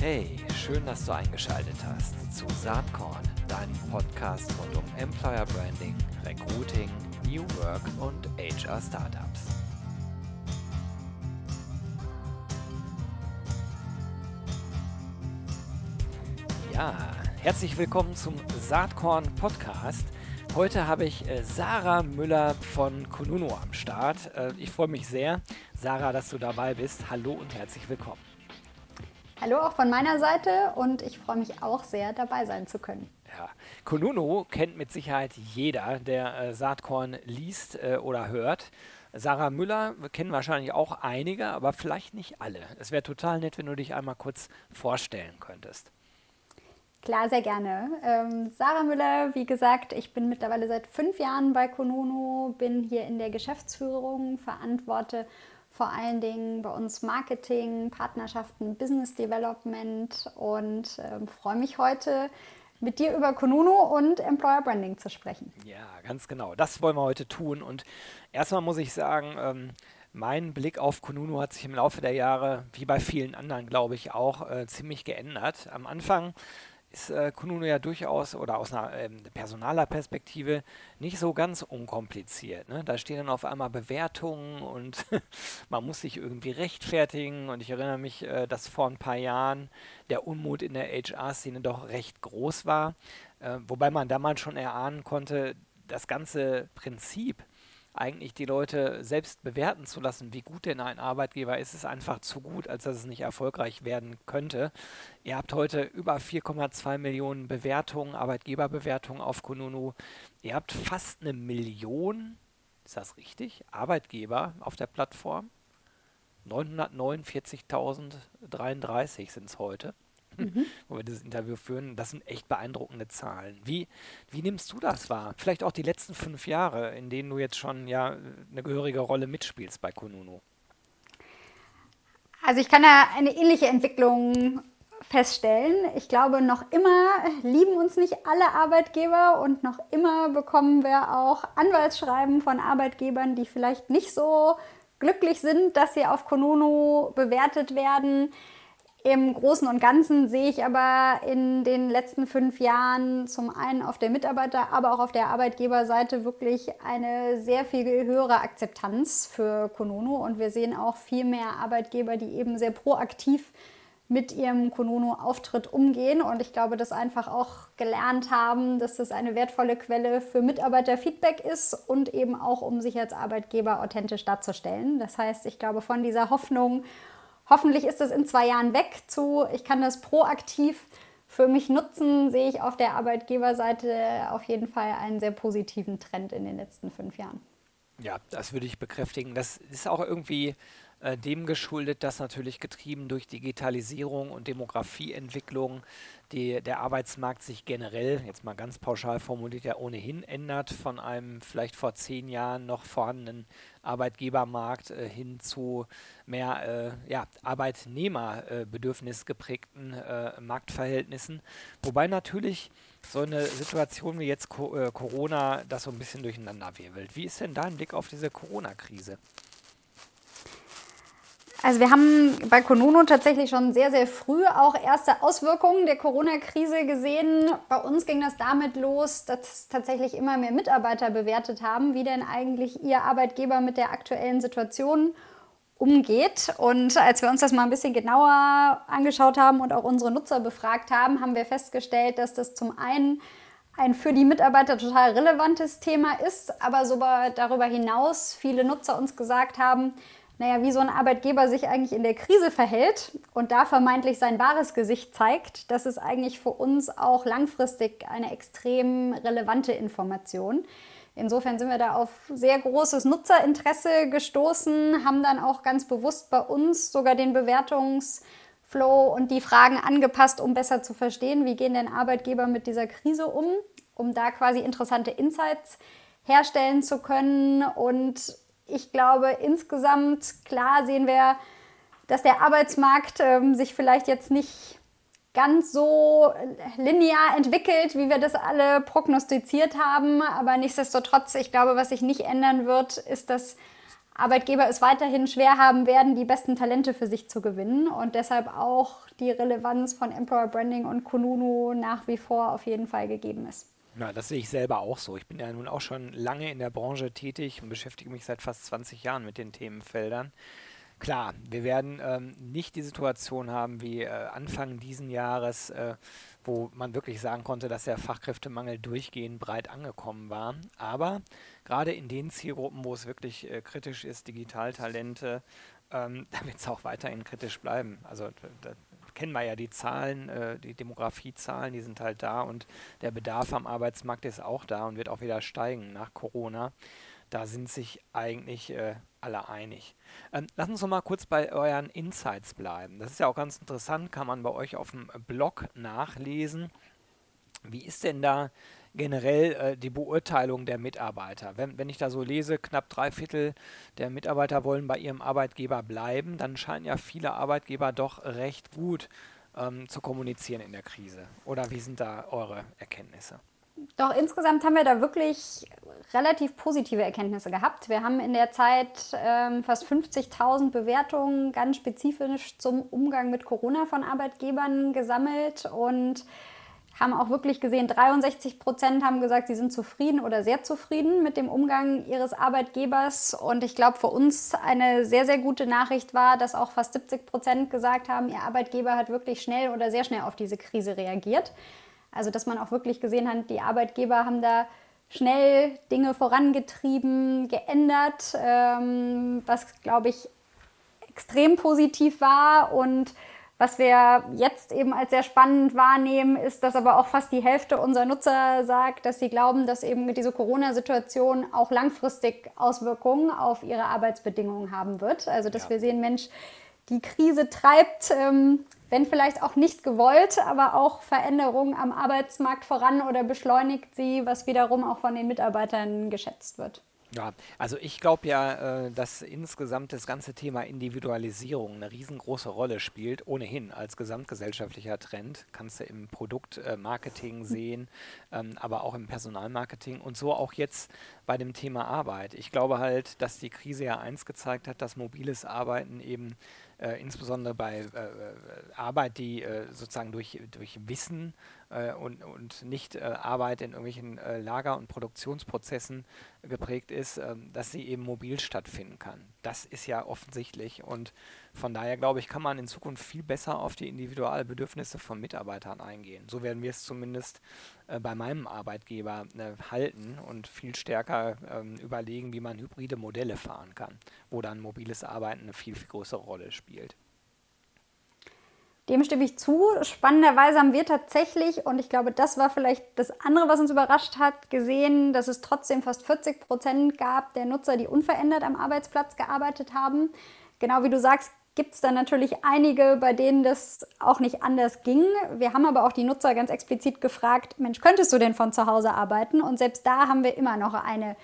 Hey, schön, dass du eingeschaltet hast zu Saatkorn, deinem Podcast rund um Employer Branding, Recruiting, New Work und HR Startups. Ja, herzlich willkommen zum Saatkorn Podcast. Heute habe ich äh, Sarah Müller von Konuno am Start. Äh, ich freue mich sehr, Sarah, dass du dabei bist. Hallo und herzlich willkommen. Hallo auch von meiner Seite und ich freue mich auch sehr, dabei sein zu können. Ja, Konuno kennt mit Sicherheit jeder, der äh, Saatkorn liest äh, oder hört. Sarah Müller kennen wahrscheinlich auch einige, aber vielleicht nicht alle. Es wäre total nett, wenn du dich einmal kurz vorstellen könntest. Klar, sehr gerne. Ähm, Sarah Müller, wie gesagt, ich bin mittlerweile seit fünf Jahren bei Konuno, bin hier in der Geschäftsführung, verantworte vor allen Dingen bei uns Marketing, Partnerschaften, Business Development und äh, freue mich heute mit dir über Konuno und Employer Branding zu sprechen. Ja, ganz genau. Das wollen wir heute tun. Und erstmal muss ich sagen, ähm, mein Blick auf Konuno hat sich im Laufe der Jahre, wie bei vielen anderen, glaube ich, auch äh, ziemlich geändert. Am Anfang ist äh, Kununu ja durchaus oder aus einer ähm, personaler Perspektive nicht so ganz unkompliziert. Ne? Da stehen dann auf einmal Bewertungen und man muss sich irgendwie rechtfertigen. Und ich erinnere mich, äh, dass vor ein paar Jahren der Unmut in der HR-Szene doch recht groß war, äh, wobei man damals schon erahnen konnte, das ganze Prinzip eigentlich die Leute selbst bewerten zu lassen, wie gut denn ein Arbeitgeber ist, ist einfach zu gut, als dass es nicht erfolgreich werden könnte. Ihr habt heute über 4,2 Millionen Bewertungen, Arbeitgeberbewertungen auf Kununu. Ihr habt fast eine Million, ist das richtig, Arbeitgeber auf der Plattform. 949.033 sind es heute mhm. wo wir dieses Interview führen. Das sind echt beeindruckende Zahlen. Wie, wie nimmst du das wahr? Vielleicht auch die letzten fünf Jahre, in denen du jetzt schon ja eine gehörige Rolle mitspielst bei Kununu. Also ich kann da eine ähnliche Entwicklung feststellen. Ich glaube, noch immer lieben uns nicht alle Arbeitgeber und noch immer bekommen wir auch Anwaltsschreiben von Arbeitgebern, die vielleicht nicht so glücklich sind, dass sie auf Konuno bewertet werden. Im Großen und Ganzen sehe ich aber in den letzten fünf Jahren zum einen auf der Mitarbeiter-, aber auch auf der Arbeitgeberseite wirklich eine sehr viel höhere Akzeptanz für Konono. Und wir sehen auch viel mehr Arbeitgeber, die eben sehr proaktiv mit ihrem Konono-Auftritt umgehen. Und ich glaube, dass einfach auch gelernt haben, dass das eine wertvolle Quelle für Mitarbeiterfeedback ist und eben auch, um sich als Arbeitgeber authentisch darzustellen. Das heißt, ich glaube, von dieser Hoffnung hoffentlich ist es in zwei Jahren weg zu, ich kann das proaktiv für mich nutzen, sehe ich auf der Arbeitgeberseite auf jeden Fall einen sehr positiven Trend in den letzten fünf Jahren. Ja, das würde ich bekräftigen. Das ist auch irgendwie äh, dem geschuldet, dass natürlich getrieben durch Digitalisierung und Demografieentwicklung die, der Arbeitsmarkt sich generell, jetzt mal ganz pauschal formuliert, ja ohnehin ändert von einem vielleicht vor zehn Jahren noch vorhandenen Arbeitgebermarkt äh, hin zu mehr äh, ja, Arbeitnehmerbedürfnis geprägten äh, Marktverhältnissen. Wobei natürlich so eine Situation wie jetzt Co äh, Corona das so ein bisschen durcheinander wirbelt. Wie ist denn dein Blick auf diese Corona-Krise? Also wir haben bei Konono tatsächlich schon sehr, sehr früh auch erste Auswirkungen der Corona-Krise gesehen. Bei uns ging das damit los, dass tatsächlich immer mehr Mitarbeiter bewertet haben, wie denn eigentlich ihr Arbeitgeber mit der aktuellen Situation umgeht. Und als wir uns das mal ein bisschen genauer angeschaut haben und auch unsere Nutzer befragt haben, haben wir festgestellt, dass das zum einen ein für die Mitarbeiter total relevantes Thema ist, aber so darüber hinaus viele Nutzer uns gesagt haben, naja, wie so ein Arbeitgeber sich eigentlich in der Krise verhält und da vermeintlich sein wahres Gesicht zeigt, das ist eigentlich für uns auch langfristig eine extrem relevante Information. Insofern sind wir da auf sehr großes Nutzerinteresse gestoßen, haben dann auch ganz bewusst bei uns sogar den Bewertungsflow und die Fragen angepasst, um besser zu verstehen, wie gehen denn Arbeitgeber mit dieser Krise um, um da quasi interessante Insights herstellen zu können und ich glaube, insgesamt, klar sehen wir, dass der Arbeitsmarkt ähm, sich vielleicht jetzt nicht ganz so linear entwickelt, wie wir das alle prognostiziert haben. Aber nichtsdestotrotz, ich glaube, was sich nicht ändern wird, ist, dass Arbeitgeber es weiterhin schwer haben werden, die besten Talente für sich zu gewinnen und deshalb auch die Relevanz von Employer Branding und Kununu nach wie vor auf jeden Fall gegeben ist. Ja, das sehe ich selber auch so. Ich bin ja nun auch schon lange in der Branche tätig und beschäftige mich seit fast 20 Jahren mit den Themenfeldern. Klar, wir werden ähm, nicht die Situation haben wie äh, Anfang diesen Jahres, äh, wo man wirklich sagen konnte, dass der Fachkräftemangel durchgehend breit angekommen war. Aber gerade in den Zielgruppen, wo es wirklich äh, kritisch ist, Digitaltalente, ähm, da wird es auch weiterhin kritisch bleiben. Also da, kennen wir ja die Zahlen, äh, die Demografiezahlen, die sind halt da und der Bedarf am Arbeitsmarkt ist auch da und wird auch wieder steigen nach Corona. Da sind sich eigentlich äh, alle einig. Ähm, lass uns noch mal kurz bei euren Insights bleiben. Das ist ja auch ganz interessant, kann man bei euch auf dem Blog nachlesen. Wie ist denn da generell äh, die Beurteilung der Mitarbeiter? Wenn, wenn ich da so lese, knapp drei Viertel der Mitarbeiter wollen bei ihrem Arbeitgeber bleiben, dann scheinen ja viele Arbeitgeber doch recht gut ähm, zu kommunizieren in der Krise. Oder wie sind da eure Erkenntnisse? Doch insgesamt haben wir da wirklich relativ positive Erkenntnisse gehabt. Wir haben in der Zeit ähm, fast 50.000 Bewertungen ganz spezifisch zum Umgang mit Corona von Arbeitgebern gesammelt und haben auch wirklich gesehen, 63 Prozent haben gesagt, sie sind zufrieden oder sehr zufrieden mit dem Umgang ihres Arbeitgebers. Und ich glaube, für uns eine sehr, sehr gute Nachricht war, dass auch fast 70 Prozent gesagt haben, ihr Arbeitgeber hat wirklich schnell oder sehr schnell auf diese Krise reagiert. Also, dass man auch wirklich gesehen hat, die Arbeitgeber haben da schnell Dinge vorangetrieben, geändert, ähm, was, glaube ich, extrem positiv war und was wir jetzt eben als sehr spannend wahrnehmen, ist, dass aber auch fast die Hälfte unserer Nutzer sagt, dass sie glauben, dass eben diese Corona-Situation auch langfristig Auswirkungen auf ihre Arbeitsbedingungen haben wird. Also dass ja. wir sehen, Mensch, die Krise treibt, ähm, wenn vielleicht auch nicht gewollt, aber auch Veränderungen am Arbeitsmarkt voran oder beschleunigt sie, was wiederum auch von den Mitarbeitern geschätzt wird. Ja, also ich glaube ja, äh, dass insgesamt das ganze Thema Individualisierung eine riesengroße Rolle spielt, ohnehin als gesamtgesellschaftlicher Trend. Kannst du im Produktmarketing hm. sehen, ähm, aber auch im Personalmarketing und so auch jetzt bei dem Thema Arbeit. Ich glaube halt, dass die Krise ja eins gezeigt hat, dass mobiles Arbeiten eben äh, insbesondere bei äh, äh, Arbeit, die äh, sozusagen durch, durch Wissen äh, und, und nicht äh, Arbeit in irgendwelchen Lager- und Produktionsprozessen geprägt ist, ähm, dass sie eben mobil stattfinden kann. Das ist ja offensichtlich und von daher glaube ich, kann man in Zukunft viel besser auf die Individualbedürfnisse von Mitarbeitern eingehen. So werden wir es zumindest bei meinem Arbeitgeber halten und viel stärker ähm, überlegen, wie man hybride Modelle fahren kann, wo dann mobiles Arbeiten eine viel, viel größere Rolle spielt. Dem stimme ich zu. Spannenderweise haben wir tatsächlich, und ich glaube, das war vielleicht das andere, was uns überrascht hat, gesehen, dass es trotzdem fast 40 Prozent gab der Nutzer, die unverändert am Arbeitsplatz gearbeitet haben. Genau wie du sagst, gibt es dann natürlich einige, bei denen das auch nicht anders ging. Wir haben aber auch die Nutzer ganz explizit gefragt, Mensch, könntest du denn von zu Hause arbeiten? Und selbst da haben wir immer noch eine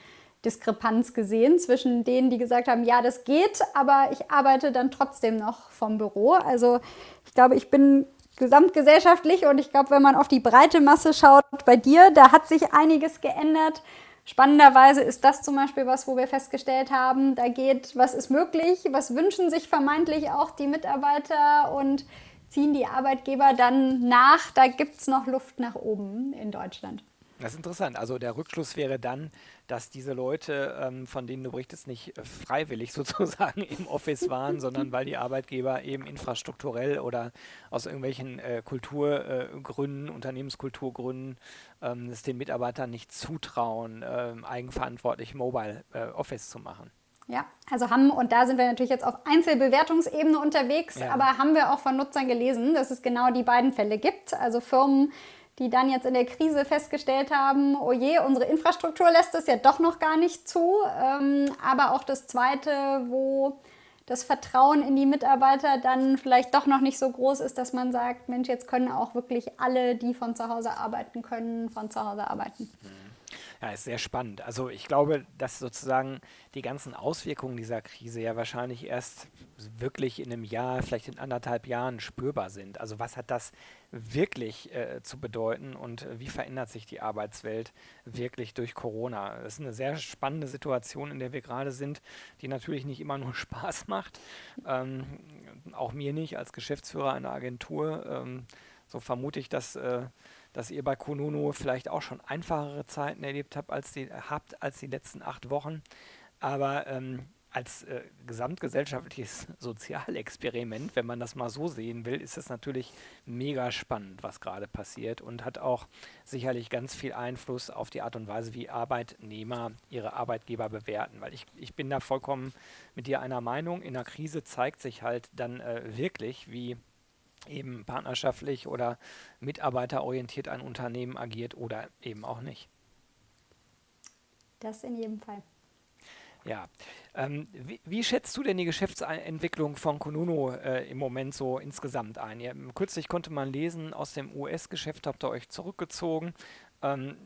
Diskrepanz gesehen zwischen denen, die gesagt haben, ja, das geht, aber ich arbeite dann trotzdem noch vom Büro. Also ich glaube, ich bin gesamtgesellschaftlich und ich glaube, wenn man auf die breite Masse schaut bei dir, da hat sich einiges geändert. Spannenderweise ist das zum Beispiel was, wo wir festgestellt haben, da geht, was ist möglich, was wünschen sich vermeintlich auch die Mitarbeiter und ziehen die Arbeitgeber dann nach. Da gibt es noch Luft nach oben in Deutschland. Das ist interessant. Also der Rückschluss wäre dann, dass diese Leute, ähm, von denen du berichtest, nicht äh, freiwillig sozusagen im Office waren, sondern weil die Arbeitgeber eben infrastrukturell oder aus irgendwelchen äh, Kulturgründen, äh, Unternehmenskulturgründen ähm, es den Mitarbeitern nicht zutrauen, äh, eigenverantwortlich Mobile äh, Office zu machen. Ja, also haben, und da sind wir natürlich jetzt auf Einzelbewertungsebene unterwegs, ja. aber haben wir auch von Nutzern gelesen, dass es genau die beiden Fälle gibt. Also Firmen, die dann jetzt in der Krise festgestellt haben, oh je, unsere Infrastruktur lässt es ja doch noch gar nicht zu. Ähm, aber auch das Zweite, wo das Vertrauen in die Mitarbeiter dann vielleicht doch noch nicht so groß ist, dass man sagt, Mensch, jetzt können auch wirklich alle, die von zu Hause arbeiten können, von zu Hause arbeiten. Mhm. Ja, ist sehr spannend. Also ich glaube, dass sozusagen die ganzen Auswirkungen dieser Krise ja wahrscheinlich erst wirklich in einem Jahr, vielleicht in anderthalb Jahren spürbar sind. Also was hat das wirklich äh, zu bedeuten und wie verändert sich die Arbeitswelt wirklich durch Corona? Das ist eine sehr spannende Situation, in der wir gerade sind, die natürlich nicht immer nur Spaß macht. Ähm, auch mir nicht als Geschäftsführer einer Agentur. Ähm, so vermute ich, dass äh, dass ihr bei Konuno vielleicht auch schon einfachere Zeiten erlebt habt als die, habt als die letzten acht Wochen. Aber ähm, als äh, gesamtgesellschaftliches Sozialexperiment, wenn man das mal so sehen will, ist es natürlich mega spannend, was gerade passiert und hat auch sicherlich ganz viel Einfluss auf die Art und Weise, wie Arbeitnehmer ihre Arbeitgeber bewerten. Weil ich, ich bin da vollkommen mit dir einer Meinung. In der Krise zeigt sich halt dann äh, wirklich, wie eben partnerschaftlich oder mitarbeiterorientiert ein Unternehmen agiert oder eben auch nicht. Das in jedem Fall. Ja, ähm, wie, wie, schätzt du denn die Geschäftsentwicklung von Konuno äh, im Moment so insgesamt ein? Ja, kürzlich konnte man lesen, aus dem US-Geschäft habt ihr euch zurückgezogen. Ähm,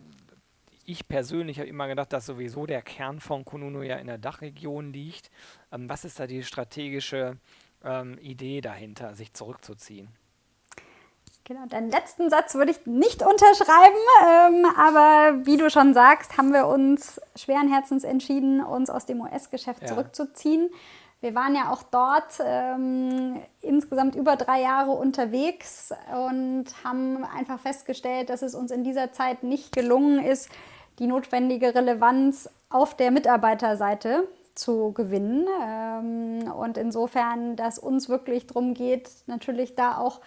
ich persönlich habe immer gedacht, dass sowieso der Kern von Konuno ja in der Dachregion liegt. Ähm, was ist da die strategische ähm, Idee dahinter, sich zurückzuziehen. Genau, deinen letzten Satz würde ich nicht unterschreiben, ähm, aber wie du schon sagst, haben wir uns schweren Herzens entschieden, uns aus dem US-Geschäft ja. zurückzuziehen. Wir waren ja auch dort ähm, insgesamt über drei Jahre unterwegs und haben einfach festgestellt, dass es uns in dieser Zeit nicht gelungen ist, die notwendige Relevanz auf der Mitarbeiterseite zu gewinnen. Ähm, und insofern, dass uns wirklich darum geht, natürlich da auch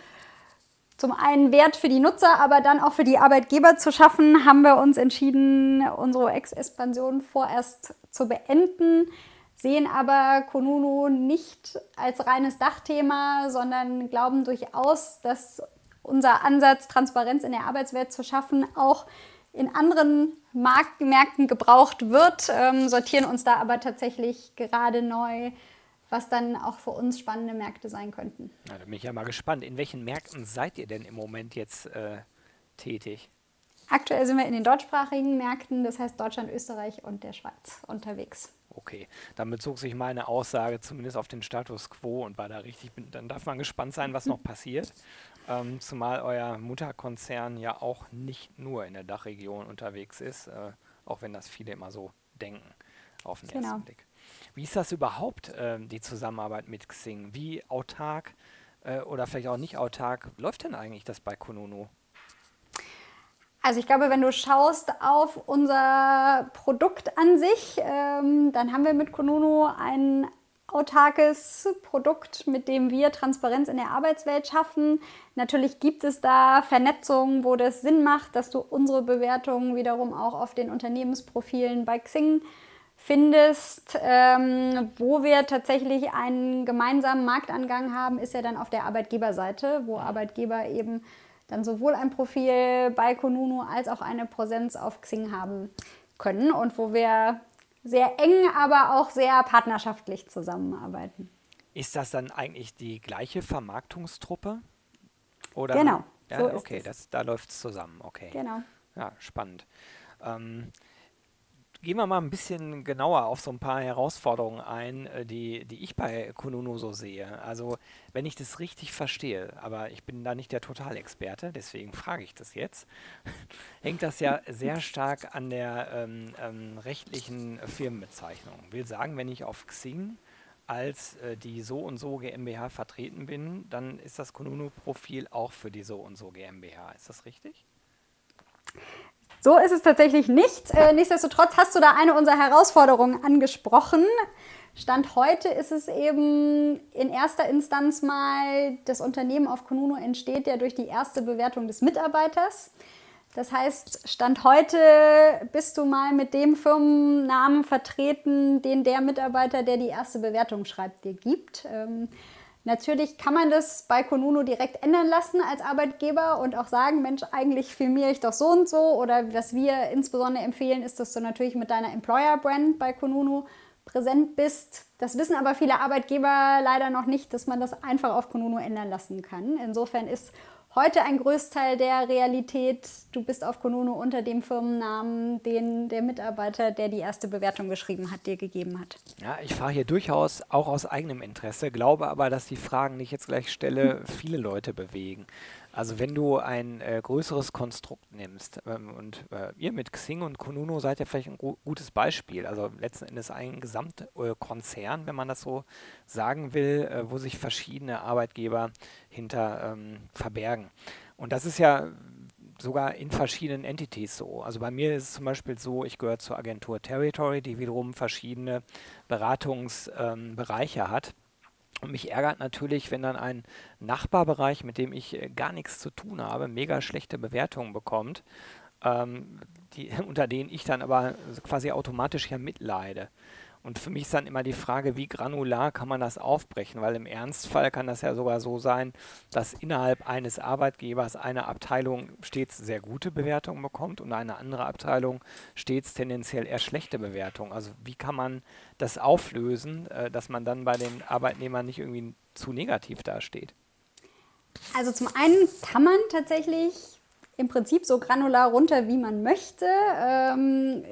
zum einen Wert für die Nutzer, aber dann auch für die Arbeitgeber zu schaffen, haben wir uns entschieden, unsere Ex-Expansion vorerst zu beenden, sehen aber Konunu nicht als reines Dachthema, sondern glauben durchaus, dass unser Ansatz, Transparenz in der Arbeitswelt zu schaffen, auch in anderen Marktmärkten gebraucht wird, ähm, sortieren uns da aber tatsächlich gerade neu, was dann auch für uns spannende Märkte sein könnten. Na, da bin ich ja mal gespannt. In welchen Märkten seid ihr denn im Moment jetzt äh, tätig? Aktuell sind wir in den deutschsprachigen Märkten, das heißt Deutschland, Österreich und der Schweiz unterwegs. Okay, dann bezog sich meine Aussage zumindest auf den Status quo und war da richtig, dann darf man gespannt sein, was noch passiert. Ähm, zumal euer Mutterkonzern ja auch nicht nur in der Dachregion unterwegs ist, äh, auch wenn das viele immer so denken auf den genau. ersten Blick. Wie ist das überhaupt, äh, die Zusammenarbeit mit Xing? Wie autark äh, oder vielleicht auch nicht autark läuft denn eigentlich das bei Konono? Also ich glaube, wenn du schaust auf unser Produkt an sich, ähm, dann haben wir mit Konono ein autarkes Produkt, mit dem wir Transparenz in der Arbeitswelt schaffen. Natürlich gibt es da Vernetzungen, wo das Sinn macht, dass du unsere Bewertungen wiederum auch auf den Unternehmensprofilen bei Xing findest. Ähm, wo wir tatsächlich einen gemeinsamen Marktangang haben, ist ja dann auf der Arbeitgeberseite, wo Arbeitgeber eben dann sowohl ein Profil bei Konunu als auch eine Präsenz auf Xing haben können und wo wir sehr eng, aber auch sehr partnerschaftlich zusammenarbeiten. Ist das dann eigentlich die gleiche Vermarktungstruppe? Oder? Genau. Ja, so okay, das, da läuft es zusammen. Okay. Genau. Ja, spannend. Ähm, gehen wir mal ein bisschen genauer auf so ein paar Herausforderungen ein, äh, die, die ich bei Kununu so sehe. Also, wenn ich das richtig verstehe, aber ich bin da nicht der Totalexperte, deswegen frage ich das jetzt, hängt das ja sehr stark an der ähm, ähm, rechtlichen Firmenbezeichnung. Will sagen, wenn ich auf Xing als äh, die so und so GmbH vertreten bin, dann ist das Kununu-Profil auch für die so und so GmbH. Ist das richtig? So ist es tatsächlich nicht. Äh, nichtsdestotrotz hast du da eine unserer Herausforderungen angesprochen. Stand heute ist es eben in erster Instanz mal, das Unternehmen auf Konuno entsteht ja durch die erste Bewertung des Mitarbeiters. Das heißt, Stand heute bist du mal mit dem Firmennamen vertreten, den der Mitarbeiter, der die erste Bewertung schreibt, dir gibt. Natürlich kann man das bei Konuno direkt ändern lassen als Arbeitgeber und auch sagen, Mensch, eigentlich filmiere ich doch so und so. Oder was wir insbesondere empfehlen, ist, dass du natürlich mit deiner Employer-Brand bei Konuno präsent bist. Das wissen aber viele Arbeitgeber leider noch nicht, dass man das einfach auf Konuno ändern lassen kann. Insofern ist heute ein Großteil der Realität. Du bist auf Konuno unter dem Firmennamen, den der Mitarbeiter, der die erste Bewertung geschrieben hat, dir gegeben hat. Ja, ich fahre hier durchaus auch aus eigenem Interesse, glaube aber, dass die Fragen, die ich jetzt gleich stelle, viele Leute bewegen. Also wenn du ein äh, größeres Konstrukt nimmst ähm, und äh, ihr mit Xing und Konuno seid ja vielleicht ein gu gutes Beispiel. Also letzten Endes ein Gesamtkonzern, äh, wenn man das so sagen will, äh, wo sich verschiedene Arbeitgeber hinter ähm, verbergen. Und das ist ja sogar in verschiedenen Entities so. Also bei mir ist es zum Beispiel so, ich gehöre zur Agentur Territory, die wiederum verschiedene Beratungsbereiche ähm, hat. Und mich ärgert natürlich, wenn dann ein Nachbarbereich, mit dem ich äh, gar nichts zu tun habe, mega schlechte Bewertungen bekommt, ähm, die, unter denen ich dann aber quasi automatisch ja mitleide. Und für mich ist dann immer die Frage, wie granular kann man das aufbrechen? Weil im Ernstfall kann das ja sogar so sein, dass innerhalb eines Arbeitgebers eine Abteilung stets sehr gute Bewertungen bekommt und eine andere Abteilung stets tendenziell eher schlechte Bewertungen. Also wie kann man das auflösen, äh, dass man dann bei den Arbeitnehmern nicht irgendwie zu negativ dasteht? Also zum einen kann man tatsächlich im Prinzip so granular runter, wie man möchte. Ähm,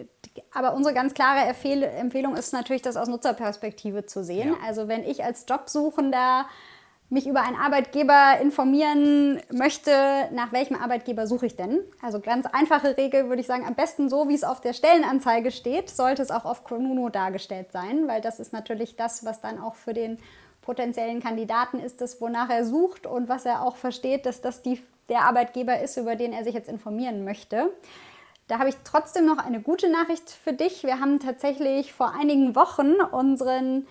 aber unsere ganz klare Empfehlung ist natürlich, das aus Nutzerperspektive zu sehen. Ja. Also wenn ich als Jobsuchender mich über einen Arbeitgeber informieren möchte, nach welchem Arbeitgeber suche ich denn? Also ganz einfache Regel würde ich sagen, am besten so, wie es auf der Stellenanzeige steht, sollte es auch auf Konuno dargestellt sein, weil das ist natürlich das, was dann auch für den potenziellen Kandidaten ist, das, wonach er sucht und was er auch versteht, dass das die, der Arbeitgeber ist, über den er sich jetzt informieren möchte. Da habe ich trotzdem noch eine gute Nachricht für dich. Wir haben tatsächlich vor einigen Wochen unseren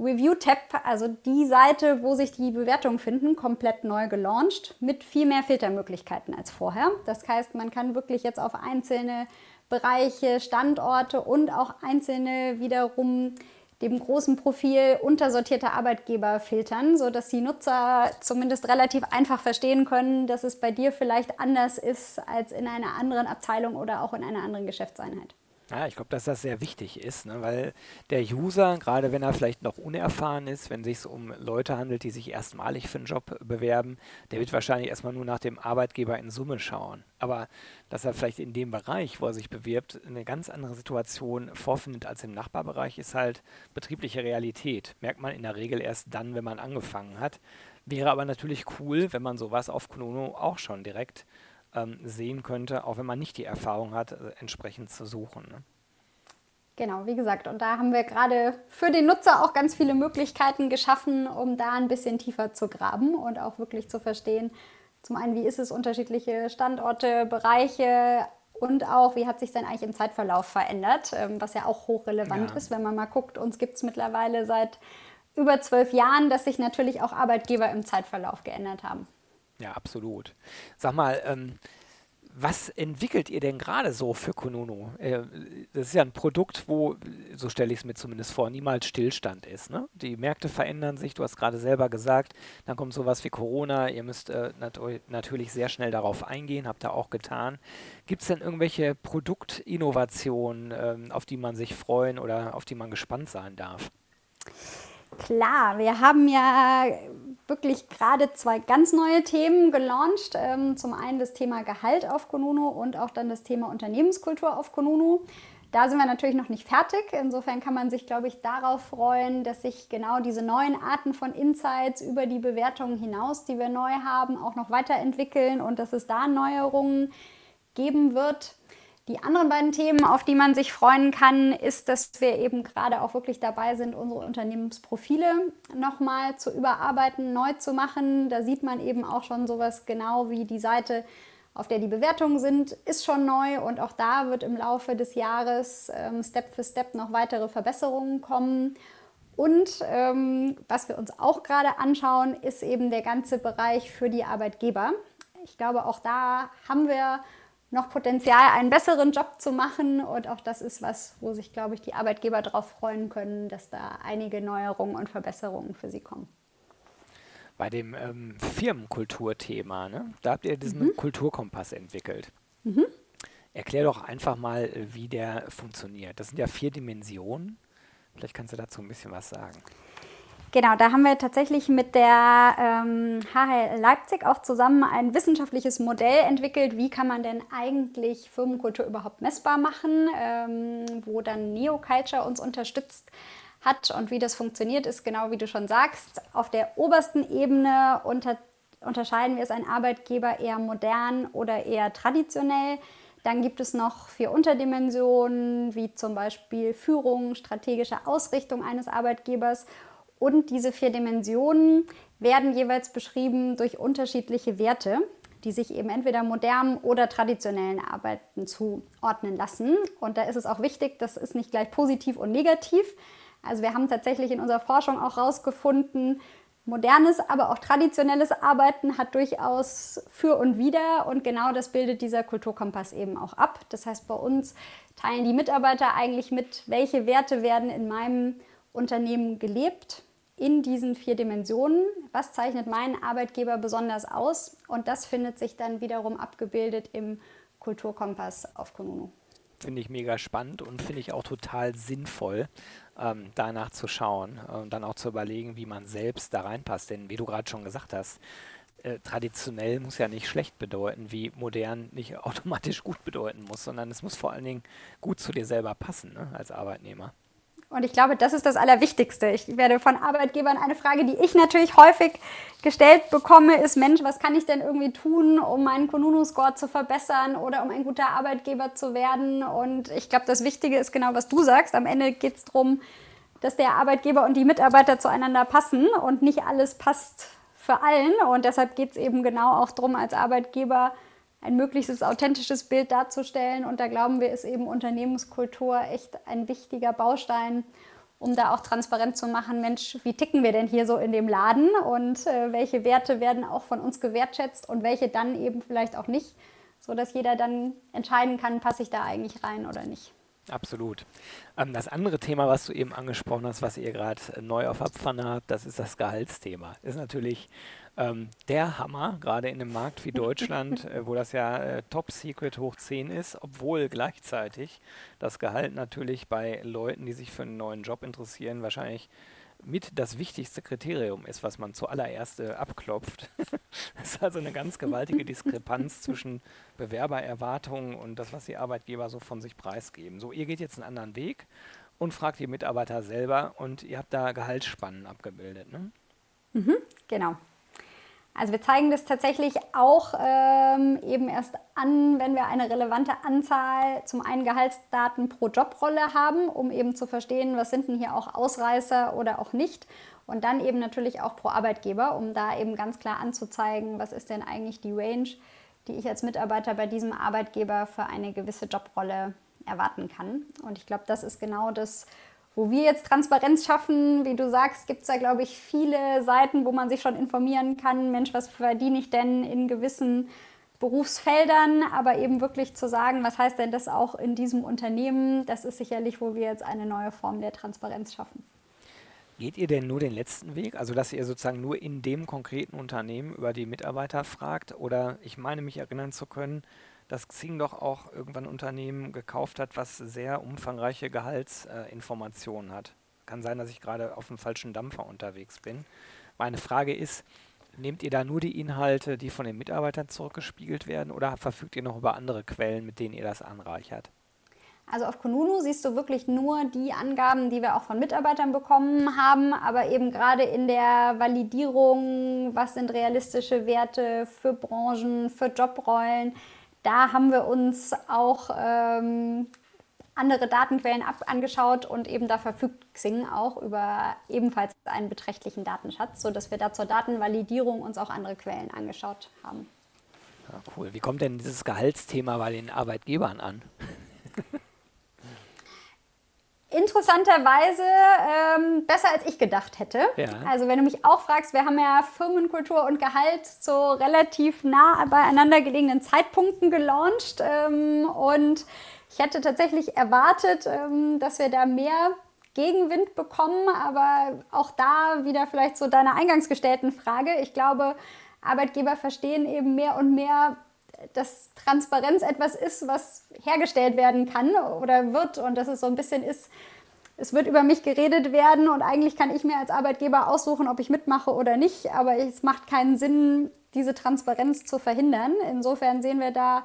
Review-Tab, also die Seite, wo sich die Bewertungen finden, komplett neu gelauncht mit viel mehr Filtermöglichkeiten als vorher. Das heißt, man kann wirklich jetzt auf einzelne Bereiche, Standorte und auch einzelne wiederum dem großen Profil untersortierter Arbeitgeber filtern, sodass die Nutzer zumindest relativ einfach verstehen können, dass es bei dir vielleicht anders ist als in einer anderen Abteilung oder auch in einer anderen Geschäftseinheit. Ja, ich glaube, dass das sehr wichtig ist, ne? weil der User, gerade wenn er vielleicht noch unerfahren ist, wenn es sich um Leute handelt, die sich erstmalig für einen Job bewerben, der wird wahrscheinlich erstmal nur nach dem Arbeitgeber in Summe schauen. Aber dass er vielleicht in dem Bereich, wo er sich bewirbt, eine ganz andere Situation vorfindet als im Nachbarbereich, ist halt betriebliche Realität. Merkt man in der Regel erst dann, wenn man angefangen hat. Wäre aber natürlich cool, wenn man sowas auf Konono auch schon direkt ähm, sehen könnte, auch wenn man nicht die Erfahrung hat, äh, entsprechend zu suchen. Ne? Genau, wie gesagt, und da haben wir gerade für den Nutzer auch ganz viele Möglichkeiten geschaffen, um da ein bisschen tiefer zu graben und auch wirklich zu verstehen, zum einen, wie ist es unterschiedliche Standorte, Bereiche und auch, wie hat sich denn eigentlich im Zeitverlauf verändert, ähm, was ja auch hochrelevant ja. ist, wenn man mal guckt, uns gibt es mittlerweile seit über zwölf Jahren, dass sich natürlich auch Arbeitgeber im Zeitverlauf geändert haben. Ja, absolut. Sag mal, ähm, was entwickelt ihr denn gerade so für Konuno? Äh, das ist ja ein Produkt, wo, so stelle ich es mir zumindest vor, niemals Stillstand ist. Ne? Die Märkte verändern sich, du hast gerade selber gesagt, dann kommt sowas wie Corona, ihr müsst äh, nat natürlich sehr schnell darauf eingehen, habt ihr auch getan. Gibt es denn irgendwelche Produktinnovationen, ähm, auf die man sich freuen oder auf die man gespannt sein darf? Klar, wir haben ja wirklich gerade zwei ganz neue Themen gelauncht. Ähm, zum einen das Thema Gehalt auf Konuno und auch dann das Thema Unternehmenskultur auf Konuno. Da sind wir natürlich noch nicht fertig. Insofern kann man sich, glaube ich, darauf freuen, dass sich genau diese neuen Arten von Insights über die Bewertungen hinaus, die wir neu haben, auch noch weiterentwickeln und dass es da Neuerungen geben wird. Die anderen beiden Themen, auf die man sich freuen kann, ist, dass wir eben gerade auch wirklich dabei sind, unsere Unternehmensprofile nochmal zu überarbeiten, neu zu machen. Da sieht man eben auch schon sowas genau wie die Seite, auf der die Bewertungen sind, ist schon neu und auch da wird im Laufe des Jahres ähm, Step für Step noch weitere Verbesserungen kommen. Und ähm, was wir uns auch gerade anschauen, ist eben der ganze Bereich für die Arbeitgeber. Ich glaube, auch da haben wir noch Potenzial, einen besseren Job zu machen. Und auch das ist was, wo sich, glaube ich, die Arbeitgeber darauf freuen können, dass da einige Neuerungen und Verbesserungen für sie kommen. Bei dem ähm, Firmenkulturthema, ne? da habt ihr diesen mhm. Kulturkompass entwickelt. Mhm. Erklär doch einfach mal, wie der funktioniert. Das sind ja vier Dimensionen. Vielleicht kannst du dazu ein bisschen was sagen. Genau, da haben wir tatsächlich mit der ähm, HHL Leipzig auch zusammen ein wissenschaftliches Modell entwickelt. Wie kann man denn eigentlich Firmenkultur überhaupt messbar machen, ähm, wo dann NeoCulture uns unterstützt hat und wie das funktioniert, ist genau wie du schon sagst. Auf der obersten Ebene unter, unterscheiden wir, ist ein Arbeitgeber eher modern oder eher traditionell. Dann gibt es noch vier Unterdimensionen, wie zum Beispiel Führung, strategische Ausrichtung eines Arbeitgebers und diese vier Dimensionen werden jeweils beschrieben durch unterschiedliche Werte, die sich eben entweder modernen oder traditionellen Arbeiten zuordnen lassen. Und da ist es auch wichtig, das ist nicht gleich positiv und negativ. Also wir haben tatsächlich in unserer Forschung auch herausgefunden, modernes, aber auch traditionelles Arbeiten hat durchaus für und wider und genau das bildet dieser Kulturkompass eben auch ab. Das heißt, bei uns teilen die Mitarbeiter eigentlich mit, welche Werte werden in meinem Unternehmen gelebt in diesen vier Dimensionen. Was zeichnet meinen Arbeitgeber besonders aus? Und das findet sich dann wiederum abgebildet im Kulturkompass auf Konunu. Finde ich mega spannend und finde ich auch total sinnvoll, ähm, danach zu schauen und dann auch zu überlegen, wie man selbst da reinpasst. Denn wie du gerade schon gesagt hast, äh, traditionell muss ja nicht schlecht bedeuten, wie modern nicht automatisch gut bedeuten muss, sondern es muss vor allen Dingen gut zu dir selber passen ne, als Arbeitnehmer. Und ich glaube, das ist das Allerwichtigste. Ich werde von Arbeitgebern eine Frage, die ich natürlich häufig gestellt bekomme, ist, Mensch, was kann ich denn irgendwie tun, um meinen Konunu-Score zu verbessern oder um ein guter Arbeitgeber zu werden? Und ich glaube, das Wichtige ist genau, was du sagst. Am Ende geht es darum, dass der Arbeitgeber und die Mitarbeiter zueinander passen und nicht alles passt für allen. Und deshalb geht es eben genau auch darum, als Arbeitgeber ein möglichst authentisches Bild darzustellen. Und da glauben wir, ist eben Unternehmenskultur echt ein wichtiger Baustein, um da auch transparent zu machen, Mensch, wie ticken wir denn hier so in dem Laden und äh, welche Werte werden auch von uns gewertschätzt und welche dann eben vielleicht auch nicht, sodass jeder dann entscheiden kann, passe ich da eigentlich rein oder nicht. Absolut. Ähm, das andere Thema, was du eben angesprochen hast, was ihr gerade neu auf Abpfanne habt, das ist das Gehaltsthema. Ist natürlich ähm, der Hammer, gerade in einem Markt wie Deutschland, äh, wo das ja äh, Top Secret hoch 10 ist, obwohl gleichzeitig das Gehalt natürlich bei Leuten, die sich für einen neuen Job interessieren, wahrscheinlich mit das wichtigste Kriterium ist, was man zuallererst äh, abklopft. das ist also eine ganz gewaltige Diskrepanz zwischen Bewerbererwartungen und das, was die Arbeitgeber so von sich preisgeben. So, ihr geht jetzt einen anderen Weg und fragt die Mitarbeiter selber und ihr habt da Gehaltsspannen abgebildet. Ne? Mhm, genau. Also wir zeigen das tatsächlich auch ähm, eben erst an, wenn wir eine relevante Anzahl zum einen Gehaltsdaten pro Jobrolle haben, um eben zu verstehen, was sind denn hier auch Ausreißer oder auch nicht. Und dann eben natürlich auch pro Arbeitgeber, um da eben ganz klar anzuzeigen, was ist denn eigentlich die Range, die ich als Mitarbeiter bei diesem Arbeitgeber für eine gewisse Jobrolle erwarten kann. Und ich glaube, das ist genau das, wo wir jetzt Transparenz schaffen, wie du sagst, gibt es da, glaube ich, viele Seiten, wo man sich schon informieren kann, Mensch, was verdiene ich denn in gewissen Berufsfeldern, aber eben wirklich zu sagen, was heißt denn das auch in diesem Unternehmen, das ist sicherlich, wo wir jetzt eine neue Form der Transparenz schaffen. Geht ihr denn nur den letzten Weg, also dass ihr sozusagen nur in dem konkreten Unternehmen über die Mitarbeiter fragt? Oder ich meine mich erinnern zu können, dass Xing doch auch irgendwann ein Unternehmen gekauft hat, was sehr umfangreiche Gehaltsinformationen äh, hat. Kann sein, dass ich gerade auf dem falschen Dampfer unterwegs bin. Meine Frage ist, nehmt ihr da nur die Inhalte, die von den Mitarbeitern zurückgespiegelt werden oder verfügt ihr noch über andere Quellen, mit denen ihr das anreichert? Also auf Konunu siehst du wirklich nur die Angaben, die wir auch von Mitarbeitern bekommen haben, aber eben gerade in der Validierung, was sind realistische Werte für Branchen, für Jobrollen, da haben wir uns auch ähm, andere Datenquellen ab angeschaut und eben da verfügt Xing auch über ebenfalls einen beträchtlichen Datenschatz, sodass wir da zur Datenvalidierung uns auch andere Quellen angeschaut haben. Ja, cool. Wie kommt denn dieses Gehaltsthema bei den Arbeitgebern an? Interessanterweise ähm, besser als ich gedacht hätte. Ja. Also wenn du mich auch fragst, wir haben ja Firmenkultur und Gehalt zu relativ nah beieinander gelegenen Zeitpunkten gelauncht ähm, und ich hätte tatsächlich erwartet, ähm, dass wir da mehr Gegenwind bekommen, aber auch da wieder vielleicht zu deiner eingangs gestellten Frage. Ich glaube, Arbeitgeber verstehen eben mehr und mehr, dass Transparenz etwas ist, was hergestellt werden kann oder wird und dass es so ein bisschen ist, es wird über mich geredet werden und eigentlich kann ich mir als Arbeitgeber aussuchen, ob ich mitmache oder nicht, aber es macht keinen Sinn, diese Transparenz zu verhindern. Insofern sehen wir da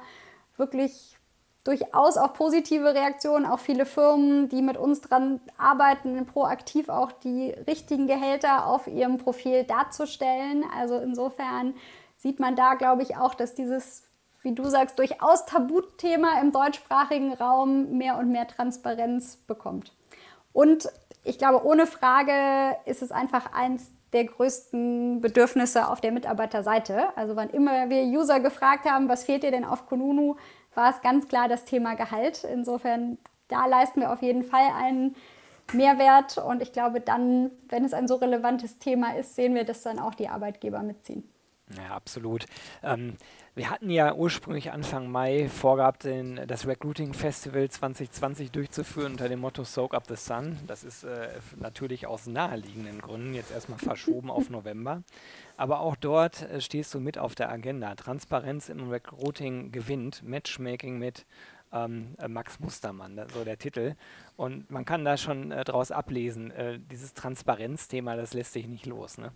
wirklich durchaus auch positive Reaktionen, auch viele Firmen, die mit uns dran arbeiten, proaktiv auch die richtigen Gehälter auf ihrem Profil darzustellen. Also insofern sieht man da, glaube ich, auch, dass dieses, wie du sagst, durchaus Tabuthema im deutschsprachigen Raum mehr und mehr Transparenz bekommt. Und ich glaube, ohne Frage ist es einfach eins der größten Bedürfnisse auf der Mitarbeiterseite. Also wann immer wir User gefragt haben, was fehlt dir denn auf Kununu, war es ganz klar das Thema Gehalt. Insofern, da leisten wir auf jeden Fall einen Mehrwert. Und ich glaube, dann, wenn es ein so relevantes Thema ist, sehen wir, dass dann auch die Arbeitgeber mitziehen. Ja, absolut. Ähm, wir hatten ja ursprünglich Anfang Mai vorgehabt, den, das Recruiting Festival 2020 durchzuführen unter dem Motto Soak Up the Sun. Das ist äh, natürlich aus naheliegenden Gründen jetzt erstmal verschoben auf November. Aber auch dort äh, stehst du mit auf der Agenda. Transparenz im Recruiting gewinnt, Matchmaking mit ähm, äh, Max Mustermann, so der Titel. Und man kann da schon äh, draus ablesen, äh, dieses Transparenzthema, das lässt sich nicht los. Ne?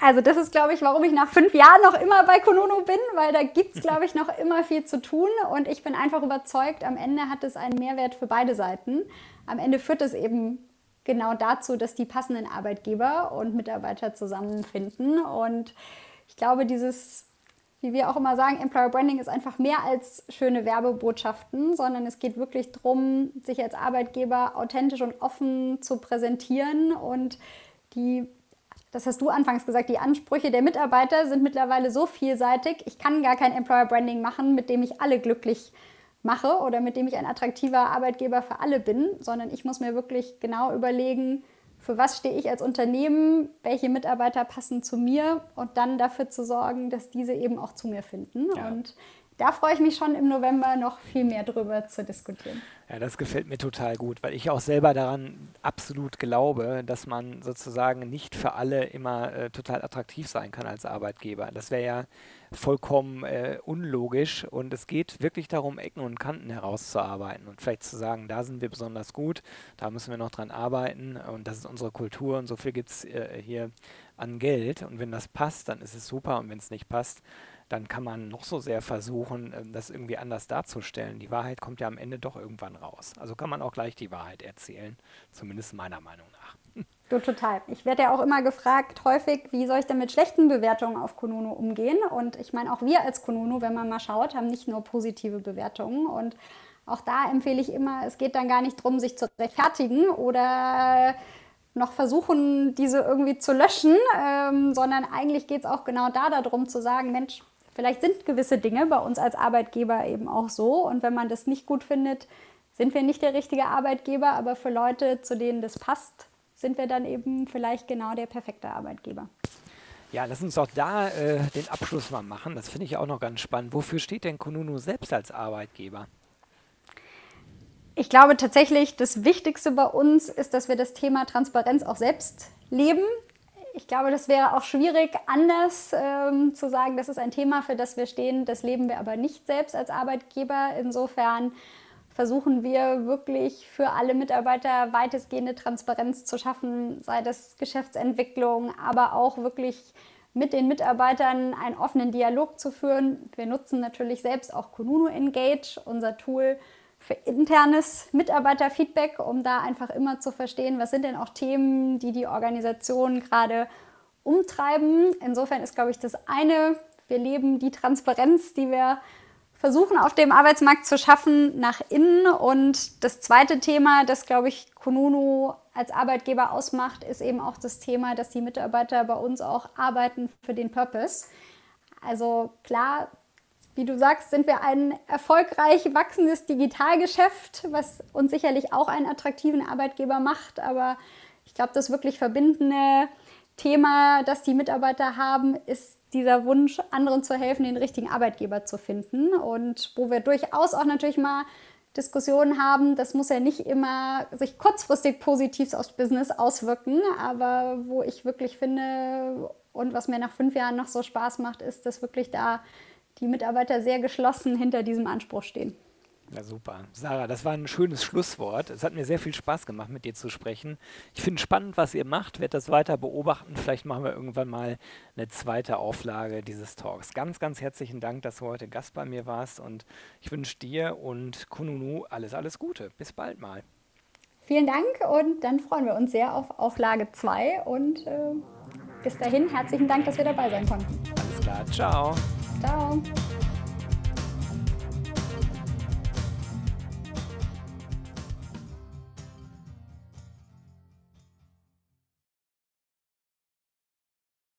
Also das ist, glaube ich, warum ich nach fünf Jahren noch immer bei Konono bin, weil da gibt es, glaube ich, noch immer viel zu tun. Und ich bin einfach überzeugt, am Ende hat es einen Mehrwert für beide Seiten. Am Ende führt es eben genau dazu, dass die passenden Arbeitgeber und Mitarbeiter zusammenfinden. Und ich glaube, dieses, wie wir auch immer sagen, Employer Branding ist einfach mehr als schöne Werbebotschaften, sondern es geht wirklich darum, sich als Arbeitgeber authentisch und offen zu präsentieren und die das hast du anfangs gesagt, die Ansprüche der Mitarbeiter sind mittlerweile so vielseitig. Ich kann gar kein Employer Branding machen, mit dem ich alle glücklich mache oder mit dem ich ein attraktiver Arbeitgeber für alle bin, sondern ich muss mir wirklich genau überlegen, für was stehe ich als Unternehmen, welche Mitarbeiter passen zu mir und dann dafür zu sorgen, dass diese eben auch zu mir finden. Ja. Und da freue ich mich schon im November noch viel mehr drüber zu diskutieren. Ja, das gefällt mir total gut, weil ich auch selber daran absolut glaube, dass man sozusagen nicht für alle immer äh, total attraktiv sein kann als Arbeitgeber. Das wäre ja vollkommen äh, unlogisch und es geht wirklich darum, Ecken und Kanten herauszuarbeiten und vielleicht zu sagen, da sind wir besonders gut, da müssen wir noch dran arbeiten und das ist unsere Kultur und so viel gibt es äh, hier an Geld und wenn das passt, dann ist es super und wenn es nicht passt, dann kann man noch so sehr versuchen, ähm, das irgendwie anders darzustellen. Die Wahrheit kommt ja am Ende doch irgendwann raus. Also kann man auch gleich die Wahrheit erzählen, zumindest meiner Meinung nach. Du total. Ich werde ja auch immer gefragt, häufig, wie soll ich denn mit schlechten Bewertungen auf Konuno umgehen? Und ich meine, auch wir als Konuno, wenn man mal schaut, haben nicht nur positive Bewertungen. Und auch da empfehle ich immer, es geht dann gar nicht darum, sich zu rechtfertigen oder noch versuchen, diese irgendwie zu löschen, ähm, sondern eigentlich geht es auch genau da darum zu sagen, Mensch, Vielleicht sind gewisse Dinge bei uns als Arbeitgeber eben auch so. Und wenn man das nicht gut findet, sind wir nicht der richtige Arbeitgeber. Aber für Leute, zu denen das passt, sind wir dann eben vielleicht genau der perfekte Arbeitgeber. Ja, lass uns auch da äh, den Abschluss mal machen. Das finde ich auch noch ganz spannend. Wofür steht denn Kununu selbst als Arbeitgeber? Ich glaube tatsächlich, das Wichtigste bei uns ist, dass wir das Thema Transparenz auch selbst leben. Ich glaube, das wäre auch schwierig, anders ähm, zu sagen, das ist ein Thema, für das wir stehen. Das leben wir aber nicht selbst als Arbeitgeber. Insofern versuchen wir wirklich für alle Mitarbeiter weitestgehende Transparenz zu schaffen, sei das Geschäftsentwicklung, aber auch wirklich mit den Mitarbeitern einen offenen Dialog zu führen. Wir nutzen natürlich selbst auch Kununu Engage, unser Tool für internes Mitarbeiterfeedback, um da einfach immer zu verstehen, was sind denn auch Themen, die die Organisation gerade umtreiben. Insofern ist, glaube ich, das eine, wir leben die Transparenz, die wir versuchen auf dem Arbeitsmarkt zu schaffen, nach innen. Und das zweite Thema, das, glaube ich, Kununu als Arbeitgeber ausmacht, ist eben auch das Thema, dass die Mitarbeiter bei uns auch arbeiten für den Purpose. Also klar, wie du sagst, sind wir ein erfolgreich wachsendes Digitalgeschäft, was uns sicherlich auch einen attraktiven Arbeitgeber macht. Aber ich glaube, das wirklich verbindende Thema, das die Mitarbeiter haben, ist dieser Wunsch, anderen zu helfen, den richtigen Arbeitgeber zu finden. Und wo wir durchaus auch natürlich mal Diskussionen haben, das muss ja nicht immer sich kurzfristig positiv aufs Business auswirken, aber wo ich wirklich finde und was mir nach fünf Jahren noch so Spaß macht, ist, dass wirklich da die Mitarbeiter sehr geschlossen hinter diesem Anspruch stehen. Ja, super. Sarah, das war ein schönes Schlusswort. Es hat mir sehr viel Spaß gemacht, mit dir zu sprechen. Ich finde spannend, was ihr macht, werde das weiter beobachten. Vielleicht machen wir irgendwann mal eine zweite Auflage dieses Talks. Ganz, ganz herzlichen Dank, dass du heute Gast bei mir warst und ich wünsche dir und Kununu alles, alles Gute. Bis bald mal. Vielen Dank und dann freuen wir uns sehr auf Auflage 2 und äh, bis dahin herzlichen Dank, dass wir dabei sein konnten. Alles klar, ciao. Ciao.